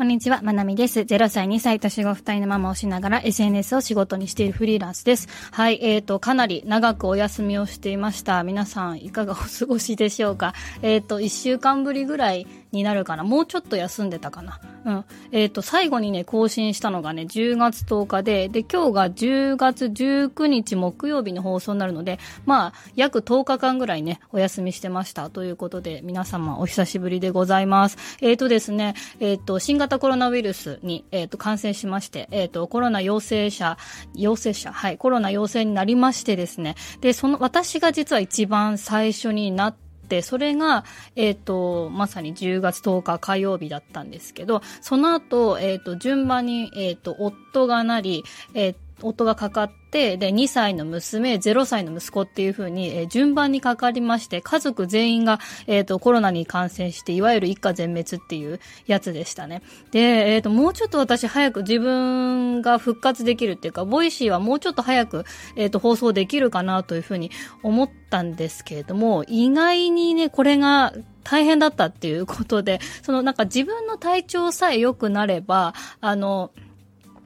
こんにちは、まなみです。0歳、2歳、年子2人のママをしながら SNS を仕事にしているフリーランスです。はい、えっ、ー、と、かなり長くお休みをしていました。皆さん、いかがお過ごしでしょうか？えっ、ー、と、1週間ぶりぐらいになるかな。もうちょっと休んでたかな。うん。えっ、ー、と、最後にね、更新したのがね、10月10日で、で、今日が10月19日木曜日の放送になるので、まあ、約10日間ぐらいね、お休みしてました。ということで、皆様お久しぶりでございます。えっ、ー、とですね、えっ、ー、と、新型コロナウイルスに、えっ、と、感染しまして、えっ、と、コロナ陽性者、陽性者、はい、コロナ陽性になりましてですね、で、その、私が実は一番最初になって、それが、えっ、ー、と、まさに10月10日火曜日だったんですけど、その後、えっ、ー、と、順番に、えっ、と、夫がなり、えっ、夫がかかって、で、2歳の娘、0歳の息子っていう風に、えー、順番にかかりまして、家族全員が、えっ、ー、と、コロナに感染して、いわゆる一家全滅っていうやつでしたね。で、えっ、ー、と、もうちょっと私早く自分が復活できるっていうか、 Voicy はもうちょっと早く、えっ、と、放送できるかなという風に思ったんですけれども、意外にね、これが、大変だったっていうことで、そのなんか自分の体調さえ良くなれば、あの、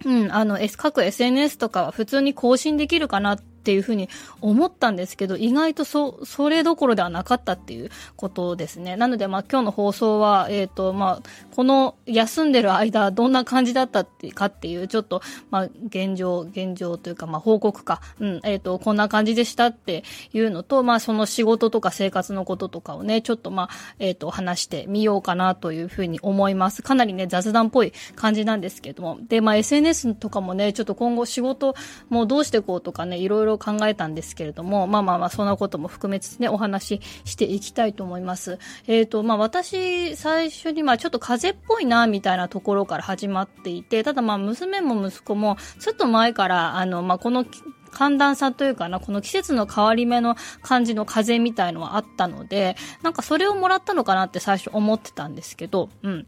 うん、あの、各 SNS とかは普通に更新できるかなっっていうふうに思ったんですけど、意外とそ、それどころではなかったっていうことですね。なので、まあ今日の放送は、えっ、ー、と、まあ、この休んでる間、どんな感じだったってかっていう、ちょっと、まあ現状、現状というか、まあ報告か、うん、えっ、ー、と、こんな感じでしたっていうのと、まあその仕事とか生活のこととかをね、ちょっとまあ、えっ、ー、と、話してみようかなというふうに思います。かなりね、雑談っぽい感じなんですけども。で、まあ SNS とかもね、ちょっと今後仕事もどうしていこうとかね、いろいろ考えたんですけれども、まあまあまあ、そんなことも含めつつね、お話ししていきたいと思います。えっ、ー、と、まあ私、最初にまあちょっと風邪っぽいな、みたいなところから始まっていて、ただまあ娘も息子も、ちょっと前から、あの、まあこの、寒暖差というかな、この季節の変わり目の感じの風みたいのはあったので、なんかそれをもらったのかなって最初思ってたんですけど、うん。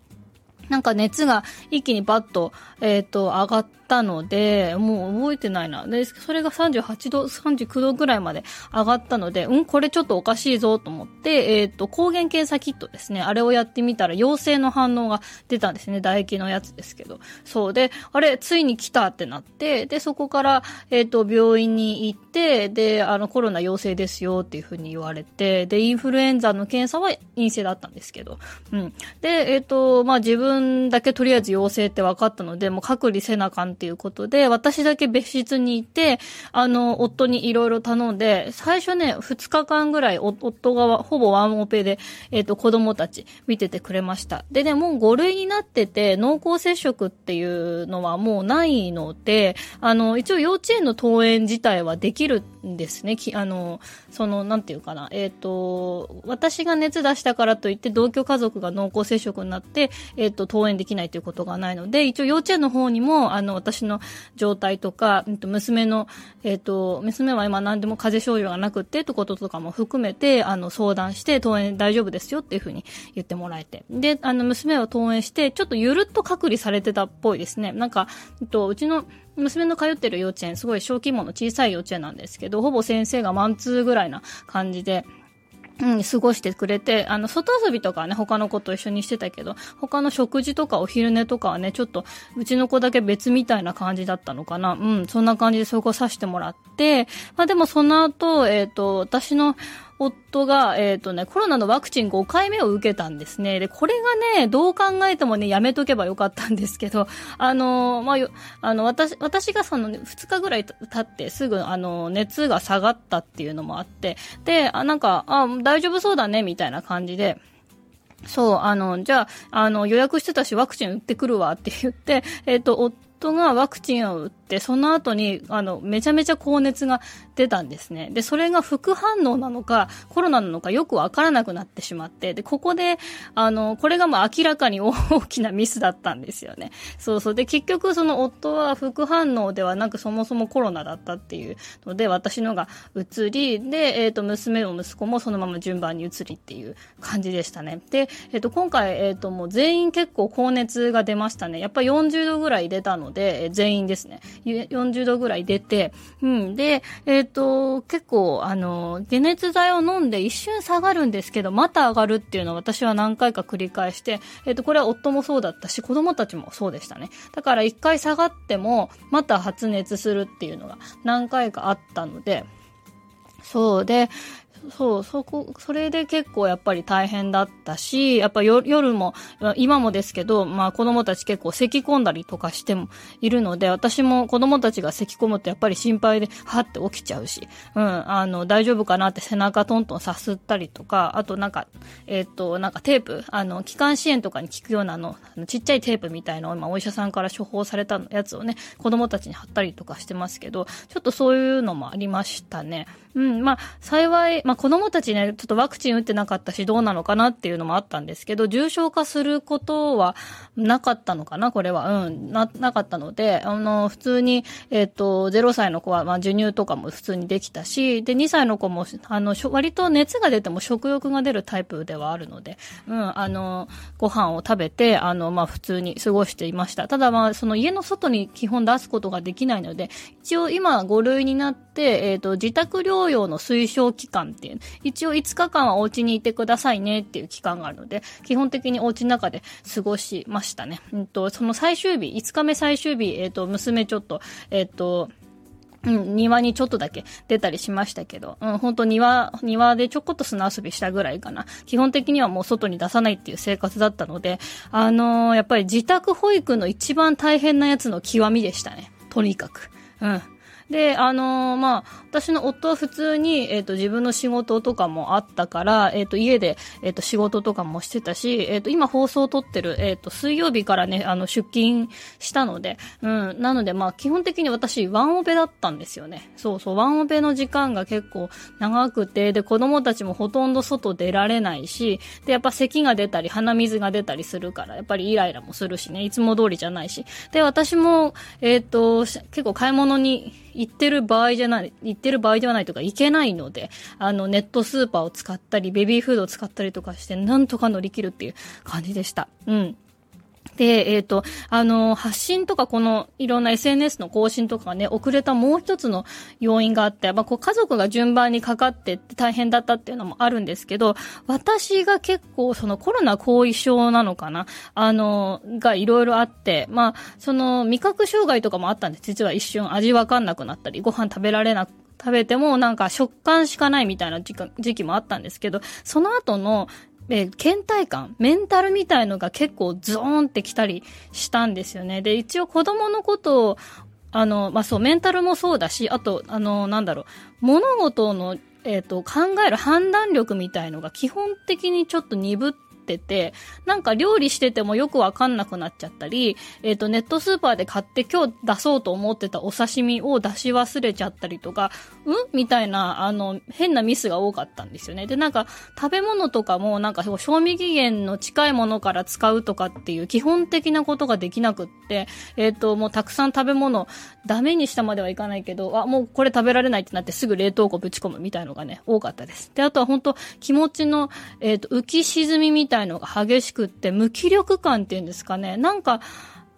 なんか熱が一気にバッと、えっ、ー、と、上がったので、もう覚えてないな。で、それが38度、39度ぐらいまで上がったので、うん、これちょっとおかしいぞと思って、えっ、ー、と、抗原検査キットですね。あれをやってみたら陽性の反応が出たんですね。唾液のやつですけど。そうで、あれ、ついに来たってなって、で、そこから、えっ、ー、と、病院に行って、で、あの、コロナ陽性ですよっていうふうに言われて、で、インフルエンザの検査は陰性だったんですけど、うん。で、えっ、と、まあ、自分だけとりあえず陽性って分かったので、もう隔離せなあかんっていうことで、私だけ別室にいて、あの、夫にいろいろ頼んで、最初ね、2日間ぐらい、夫がほぼワンオペで、えっ、ー、と、子供たち見ててくれました。でね、もう5類になってて、濃厚接触っていうのはもうないので、あの、一応幼稚園の登園自体はできるんですね。きあの、その、なんていうかな、えっ、ー、と、私が熱出したからといって同居家族が濃厚接触になって、えっ、ー、と、登園できないということがないので、一応幼稚園の方にも、あの、私の状態とか、娘の、えっ、ー、と、娘は今何でも風邪症状がなくってってこととかも含めて、あの、相談して、登園大丈夫ですよっていうふうに言ってもらえて。で、あの、娘は登園して、ちょっとゆるっと隔離されてたっぽいですね。なんか、えっと、うちの娘の通ってる幼稚園、すごい小規模の小さい幼稚園なんですけど、ほぼ先生がマンツーぐらいな感じで、うん、過ごしてくれて、あの、外遊びとかはね、他の子と一緒にしてたけど、他の食事とかお昼寝とかはね、ちょっと、うちの子だけ別みたいな感じだったのかな。うん、そんな感じでそこさせてもらって、まあでもその後、えっ、ー、と、私の夫が、えっ、ー、とね、コロナのワクチン5回目を受けたんですね。で、これがね、どう考えてもね、やめとけばよかったんですけど、あのー、まあ、あの、私、私がその、ね、2日ぐらい経ってすぐ、あの、熱が下がったっていうのもあって、で、あ、なんか、あ、大丈夫そうだね、みたいな感じで、そう、あの、じゃあ、あの、予約してたし、ワクチン打ってくるわって言って、えっ、ー、と、夫がワクチンを打って、その後に、あの、めちゃめちゃ高熱が出たんですね。で、それが副反応なのか、コロナなのかよくわからなくなってしまって、で、ここで、あの、これがまあ明らかに 大きなミスだったんですよね。そうそう。で、結局その夫は副反応ではなくそもそもコロナだったっていうので、私のが移り、で、えっ、ー、と、娘も息子もそのまま順番に移りっていう感じでしたね。で、えっ、ー、と、今回、えっ、ー、と、もう全員結構高熱が出ましたね。やっぱ40度ぐらい出たので、全員ですね。40度ぐらい出て、うん。で、えっ、ー、と、結構、あの、解熱剤を飲んで一瞬下がるんですけど、また上がるっていうのを私は何回か繰り返して、えっ、ー、と、これは夫もそうだったし、子供たちもそうでしたね。だから一回下がっても、また発熱するっていうのが何回かあったので、そうで、そう、そこ、それで結構やっぱり大変だったし、やっぱ夜も、今もですけど、まあ子供たち結構咳込んだりとかしてもいるので、私も子供たちが咳込むとやっぱり心配で、はって起きちゃうし、うん、あの、大丈夫かなって背中トントンさすったりとか、あとなんか、えっ、ー、と、なんかテープ、あの、気管支炎とかに効くようなあの、ちっちゃいテープみたいのを今お医者さんから処方されたやつをね、子供たちに貼ったりとかしてますけど、ちょっとそういうのもありましたね。うん、まあ、幸い、まあ子供たちね、ちょっとワクチン打ってなかったし、どうなのかなっていうのもあったんですけど、重症化することはなかったのかな、これは。うん、な、なかったので、あの、普通に、えっ、ー、と、0歳の子は、まあ、授乳とかも普通にできたし、で、2歳の子も、あの、割と熱が出ても食欲が出るタイプではあるので、うん、あの、ご飯を食べて、あの、まあ、普通に過ごしていました。ただまあ、その家の外に基本出すことができないので、一応今5類になって、えっ、ー、と、自宅療療養の推奨期間っていう、一応5日間はお家にいてくださいねっていう期間があるので、基本的にお家の中で過ごしましたね。うんと、その最終日、5日目最終日、えっ、ー、と、娘ちょっと、えっ、ー、と、うん、庭にちょっとだけ出たりしましたけど、うん、本当庭、庭でちょこっと砂遊びしたぐらいかな。基本的にはもう外に出さないっていう生活だったので、あのー、やっぱり自宅保育の一番大変なやつの極みでしたね。とにかく。うん。で、あのー、まあ、私の夫は普通に、えっ、ー、と、自分の仕事とかもあったから、えっ、ー、と、家で、えっ、と、仕事とかもしてたし、えっ、と、今放送を撮ってる、えっ、と、水曜日からね、あの、出勤したので、うん、なので、まあ、基本的に私、ワンオペだったんですよね。そうそう、ワンオペの時間が結構長くて、で、子供たちもほとんど外出られないし、で、やっぱ咳が出たり、鼻水が出たりするから、やっぱりイライラもするしね、いつも通りじゃないし。で、私も、えっ、と、結構買い物に、行ってる場合じゃない、行ってる場合ではないとか行けないので、あの、ネットスーパーを使ったり、ベビーフードを使ったりとかして、なんとか乗り切るっていう感じでした。うん。で、えっ、ー、と、あの、発信とかこのいろんな SNS の更新とかね、遅れたもう一つの要因があって、まあ、こう家族が順番にかかってって大変だったっていうのもあるんですけど、私が結構そのコロナ後遺症なのかなあの、がいろいろあって、まあ、その味覚障害とかもあったんで。実は一瞬味わかんなくなったり、ご飯食べられなく食べてもなんか食感しかないみたいな時期もあったんですけど、その後ので、倦怠感、メンタルみたいのが結構ゾーンってきたりしたんですよね。で、一応子供のことを、あの、まあ、そう、メンタルもそうだし、あと、あの、なんだろう、物事の、えっ、ー、と、考える判断力みたいのが基本的にちょっと鈍ってってて、なんか料理しててもよくわかんなくなっちゃったり、えっ、ー、と、ネットスーパーで買って今日出そうと思ってたお刺身を出し忘れちゃったりとか、うん？みたいな、あの、変なミスが多かったんですよね。で、なんか、食べ物とかも、なんか、賞味期限の近いものから使うとかっていう基本的なことができなくって、えっ、ー、と、もうたくさん食べ物、ダメにしたまではいかないけど、あ、もうこれ食べられないってなってすぐ冷凍庫ぶち込むみたいのがね、多かったです。で、あとは本当気持ちの、えっ、ー、と、浮き沈みみたいのが激しくって、無気力感っていうんですかね。なんか、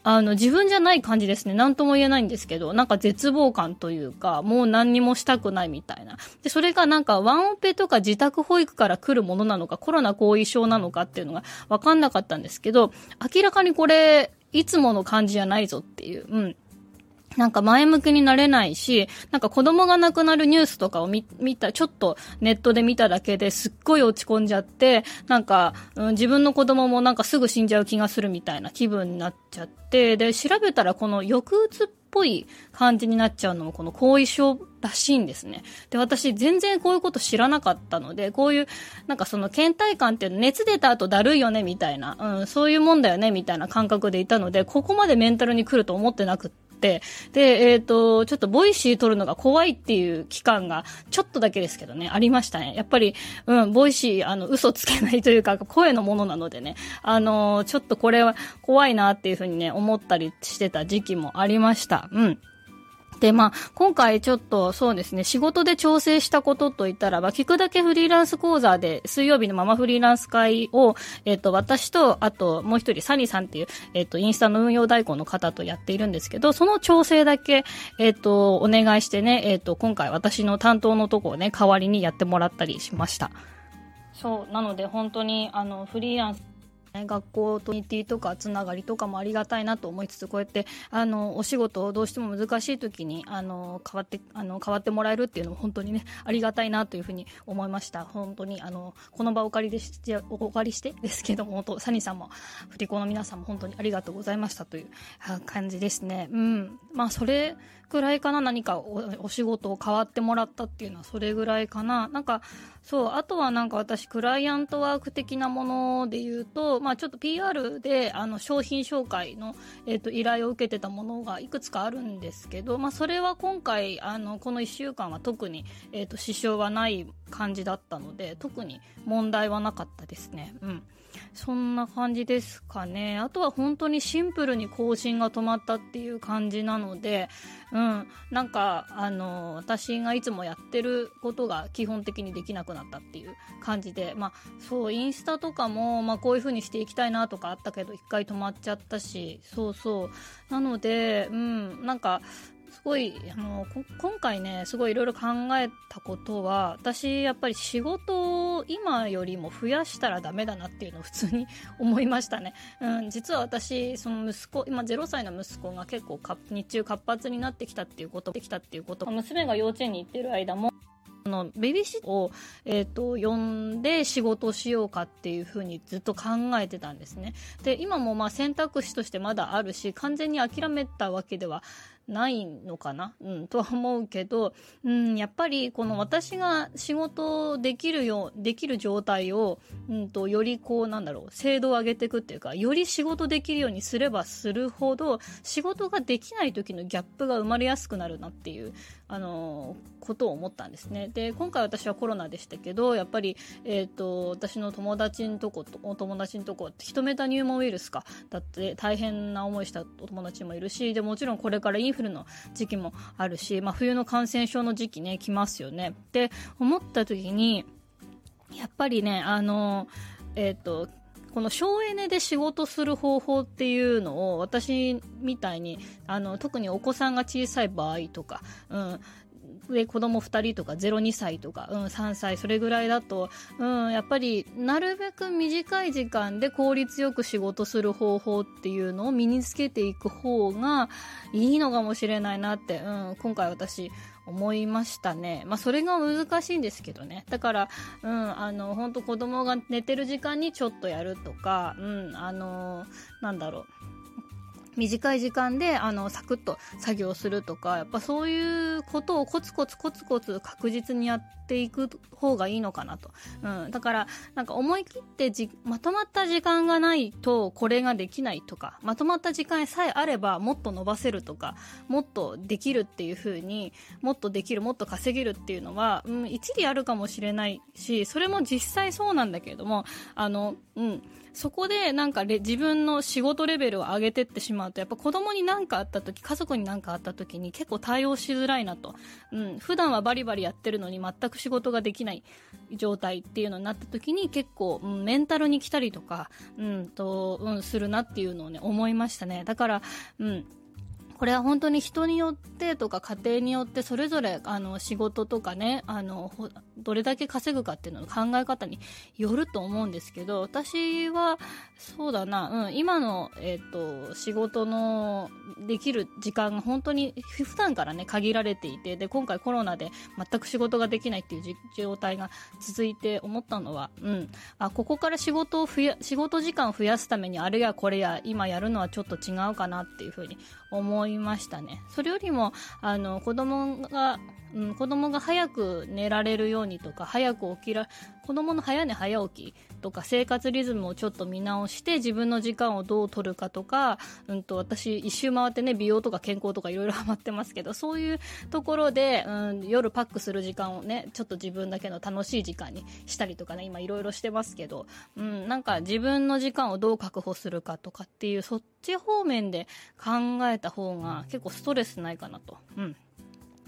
あの、自分じゃない感じですね。なんとも言えないんですけど、なんか絶望感というか、もう何にもしたくないみたいな。で、それがなんかワンオペとか自宅保育から来るものなのか、コロナ後遺症なのかっていうのがわかんなかったんですけど、明らかにこれ、いつもの感じじゃないぞっていう、うん。なんか前向きになれないし、なんか子供が亡くなるニュースとかを見、見た、ちょっとネットで見ただけですっごい落ち込んじゃって、なんか、うん、自分の子供もなんかすぐ死んじゃう気がするみたいな気分になっちゃって、で、調べたらこの抑うつっぽい感じになっちゃうのもこの後遺症らしいんですね。で、私全然こういうこと知らなかったので、こういう、なんかその倦怠感っていうの熱出た後だるいよねみたいな、うん、そういうもんだよねみたいな感覚でいたので、ここまでメンタルに来ると思ってなくって、、で、えっ、ー、と、ちょっと Voicy 録るのが怖いっていう期間が、ちょっとだけですけどね、ありましたね。やっぱり、うん、 Voicy、あの、嘘つけないというか、声のものなのでね、あの、ちょっとこれは怖いなっていうふうにね、思ったりしてた時期もありました。うん。で、まあ、今回ちょっとそうですね、仕事で調整したことといったらば、聞くだけフリーランス講座で、水曜日のママフリーランス会を、えっ、と、私と、あと、もう一人、サニーさんっていう、えっ、と、インスタの運用代行の方とやっているんですけど、その調整だけ、えっ、と、お願いしてね、えっ、と、今回私の担当のとこをね、代わりにやってもらったりしました。そう、なので本当に、あの、フリーランス、学校とニティとかつながりとかもありがたいなと思いつつこうやってあのお仕事をどうしても難しい時にあの変わってあの変わってもらえるっていうのも本当にねありがたいなというふうに思いました。本当にあのこの場をお借りでしてお借りしてですけども本サニーさんも振り子の皆さんも本当にありがとうございましたという感じですね。うん。まあそれぐらいかな何かお仕事を変わってもらったっていうのはそれぐらいかな。なんかそうあとはなんか私クライアントワーク的なもので言うとまあまあちょっと PR であの商品紹介の、えーと、依頼を受けてたものがいくつかあるんですけど、まあ、それは今回あのこの1週間は特に、えーと支障はない感じだったので特に問題はなかったですね。うんそんな感じですかね。あとは本当にシンプルに更新が止まったっていう感じなので、うん、なんか、あの、私がいつもやってることが基本的にできなくなったっていう感じで、まあ、そう、インスタとかも、まあ、こういう風にしていきたいなとかあったけど、一回止まっちゃったし、そうそう。なので、うん、なんか、すごいあの今回ねすごいいろいろ考えたことは私やっぱり仕事を今よりも増やしたらダメだなっていうのを普通に思いましたね、うん、実は私その息子今0歳の息子が結構日中活発になってきたっていうことできたっていうこと娘が幼稚園に行ってる間もあのベビーシッターを、えーと、呼んで仕事しようかっていうふうにずっと考えてたんですね。で今もまあ選択肢としてまだあるし完全に諦めたわけではないのかな、うん、とは思うけど、うん、やっぱりこの私が仕事できるようできる状態を、うんと、よりこうなんだろう精度を上げていくっていうかより仕事できるようにすればするほど仕事ができない時のギャップが生まれやすくなるなっていうあのことを思ったんですね。で今回私はコロナでしたけどやっぱり、えーと、私の友達のとことお友達のとこヒトメタニューモウイルスかだって大変な思いしたお友達もいるしでもちろんこれからインフルの時期もあるし、まあ、冬の感染症の時期ね来ますよねって思った時にやっぱりねあのえっ、ー、とこの省エネで仕事する方法っていうのを私みたいにあの特にお子さんが小さい場合とか、うん、上子供2人とか02歳とか、うん、3歳それぐらいだと、うん、やっぱりなるべく短い時間で効率よく仕事する方法っていうのを身につけていく方がいいのかもしれないなって、うん、今回私思いましたね。まあ、それが難しいんですけどね。だから、うん、あの、本当子供が寝てる時間にちょっとやるとか、うん、あの、なんだろう。短い時間であのサクッと作業するとかやっぱそういうことをコツコツコツコツ確実にやっていく方がいいのかなと、うん、だからなんか思い切ってじまとまった時間がないとこれができないとかまとまった時間さえあればもっと伸ばせるとかもっとできるっていう風にもっとできるもっと稼げるっていうのは、うん、一理あるかもしれないしそれも実際そうなんだけれどもあのうん。そこでなんか自分の仕事レベルを上げてってしまうとやっぱ子供に何かあった時家族に何かあった時に結構対応しづらいなと、うん、普段はバリバリやってるのに全く仕事ができない状態っていうのになった時に結構、うん、メンタルに来たりとか、うんとうん、するなっていうのをね思いましたね。だから、うん、これは本当に人によってとか家庭によってそれぞれあの仕事とかねあのどれだけ稼ぐかっていうのの考え方によると思うんですけど私はそうだな、うん、今の、えーと、仕事のできる時間が本当に普段からね限られていてで今回コロナで全く仕事ができないっていう状態が続いて思ったのは、うん、あここから仕事を増や仕事時間を増やすためにあれやこれや今やるのはちょっと違うかなっていうふうに思いいましたね。それよりも、あの、子供が、うん、子供が早く寝られるようにとか、早く起きら、子供の早寝早起きとか、生活リズムをちょっと見直して、自分の時間をどう取るかとか、うんと、私、一周回ってね、美容とか健康とかいろいろ ハマってますけど、そういうところで、うん、夜パックする時間をね、ちょっと自分だけの楽しい時間にしたりとかね、今いろいろしてますけど、うん、なんか自分の時間をどう確保するかとかっていう、そっち方面で考えた方が結構ストレスないかなと。うん。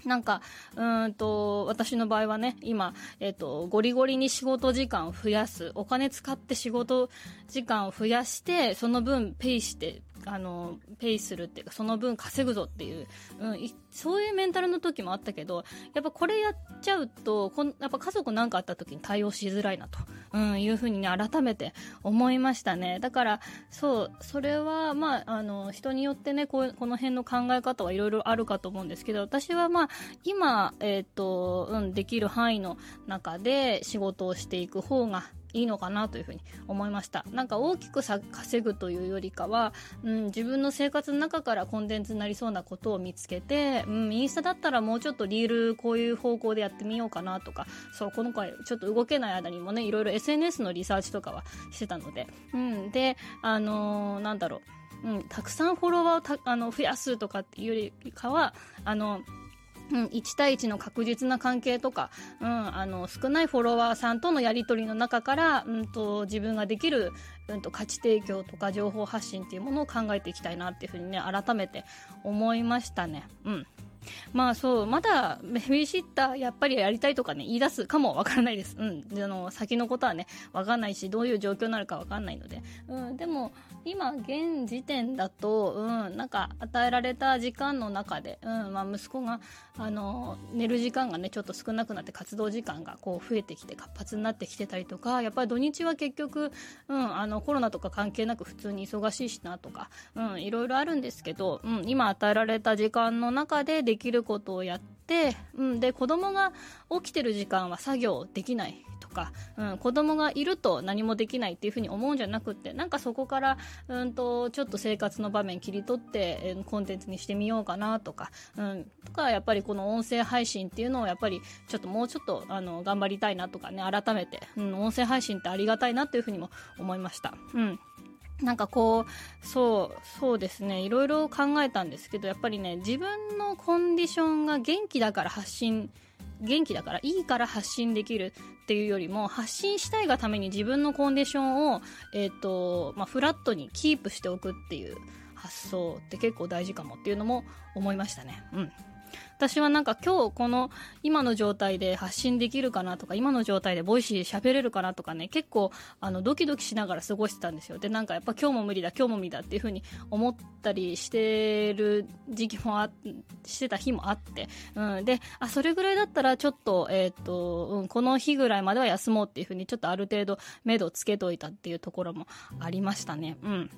なんか、うんと、私の場合はね、今、えっ、と、ゴリゴリに仕事時間を増やす。お金使って仕事時間を増やして、その分ペイして、あの、ペイするっていうか、その分稼ぐぞっていう、うん、そういうメンタルの時もあったけど、やっぱこれやっちゃうと、こんやっぱ家族なんかあった時に対応しづらいなと、うん、いうふうにね、改めて思いましたね。だから、そう、それは、まあ、あの、人によってね、こう、この辺の考え方はいろいろあるかと思うんですけど、私はまあ、今、えっ、と、うん、できる範囲の中で仕事をしていく方がいいのかなというふうに思いました。なんか大きくさ稼ぐというよりかは、うん、自分の生活の中からコンテンツになりそうなことを見つけて、うん、インスタだったらもうちょっとリールこういう方向でやってみようかなとか、そう、この回ちょっと動けない間にもね、いろいろ SNS のリサーチとかはしてたので、うん、で、あのー、なんだろう、うん、たくさんフォロワーをたあの増やすとかっていうよりかは、あの、うん、1対1の確実な関係とか、うん、あの、少ないフォロワーさんとのやり取りの中から、うんと、自分ができる、うんと、価値提供とか情報発信っていうものを考えていきたいなっていうふうにね、改めて思いましたね。うん。まあそう、まだベビーシッターやっぱりやりたいとかね、言い出すかもわからないです。うん。あの、先のことはね、わかんないし、どういう状況になるかわかんないので。うん。でも、今、現時点だと、うん、なんか、与えられた時間の中で、うん、まあ息子が、あの、寝る時間がね、ちょっと少なくなって活動時間がこう増えてきて活発になってきてたりとか、やっぱり土日は結局、うん、あの、コロナとか関係なく普通に忙しいしなとか、うん、いろいろあるんですけど、うん、今与えられた時間の中でできることをやって、うん、で、子供が起きてる時間は作業できないとか、うん、子供がいると何もできないっていうふうに思うんじゃなくって、なんかそこから、うんと、ちょっと生活の場面切り取って、え、コンテンツにしてみようかなとか、うん、とか、やっぱりこの音声配信っていうのをやっぱり、ちょっともうちょっと、あの、頑張りたいなとかね、改めて、うん、音声配信ってありがたいなっていうふうにも思いました。うん。なんかこう、そう、そうですね。いろいろ考えたんですけど、やっぱりね、自分のコンディションが元気だから発信、元気だからいいから発信できるっていうよりも、発信したいがために自分のコンディションを、えっ、ー、と、まあ、フラットにキープしておくっていう発想って結構大事かもっていうのも思いましたね。うん。私はなんか今日この今の状態で発信できるかなとか、今の状態で Voicy 喋れるかなとかね、結構あのドキドキしながら過ごしてたんですよ。で、なんかやっぱ今日も無理だ、今日も無理だっていうふうに思ったりしてる時期もあ、してた日もあって、うん。で、あ、それぐらいだったらちょっと、え、ー、と、うん、この日ぐらいまでは休もうっていうふうにちょっとある程度目処つけといたっていうところもありましたね。うん。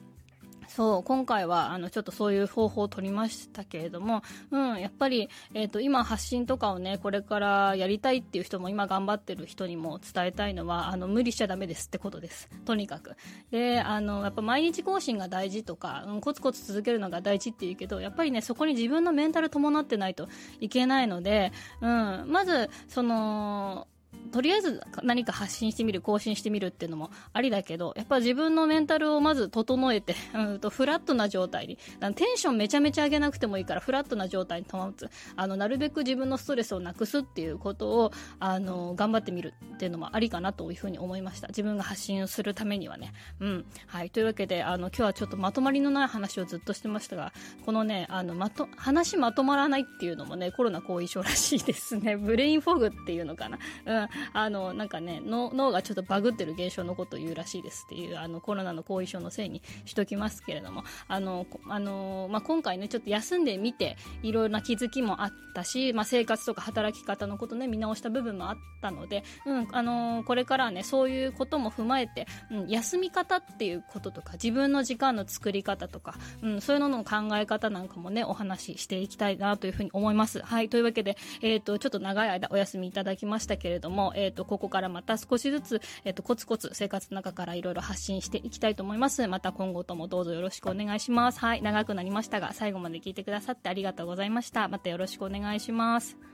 そう、今回は、あの、ちょっとそういう方法を取りましたけれども、うん、やっぱり、えっ、ー、と、今発信とかをね、これからやりたいっていう人も、今頑張ってる人にも伝えたいのは、あの、無理しちゃダメですってことです。とにかく。で、あの、やっぱ毎日更新が大事とか、うん、コツコツ続けるのが大事って言うけど、やっぱりね、そこに自分のメンタル伴ってないといけないので、うん、まず、その、とりあえず何か発信してみる、更新してみるっていうのもありだけど、やっぱ自分のメンタルをまず整えて、うんと、フラットな状態に、テンションめちゃめちゃ上げなくてもいいから、フラットな状態に保つ。あの、なるべく自分のストレスをなくすっていうことを、あの、頑張ってみるっていうのもありかなというふうに思いました。自分が発信をするためにはね。うん。はい。というわけで、あの、今日はちょっとまとまりのない話をずっとしてましたが、このね、あの、まと、話まとまらないっていうのもね、コロナ後遺症らしいですね。ブレインフォグっていうのかな。うん。あの、なんかね、脳がちょっとバグってる現象のことを言うらしいですっていう、あの、コロナの後遺症のせいにしときますけれども、あの、あの、まあ、今回ね、ちょっと休んでみて、いろいろな気づきもあったし、まあ、生活とか働き方のことね、見直した部分もあったので、うん、あの、これからはね、そういうことも踏まえて、うん、休み方っていうこととか、自分の時間の作り方とか、うん、そういうのの考え方なんかもね、お話ししていきたいなというふうに思います。はい、というわけで、えっ、ー、と、ちょっと長い間お休みいただきましたけれどもも、えっ、ー、と、ここからまた少しずつ、えっ、ー、と、コツコツ生活の中からいろいろ発信していきたいと思います。また今後ともどうぞよろしくお願いします。はい、長くなりましたが、最後まで聞いてくださってありがとうございました。またよろしくお願いします。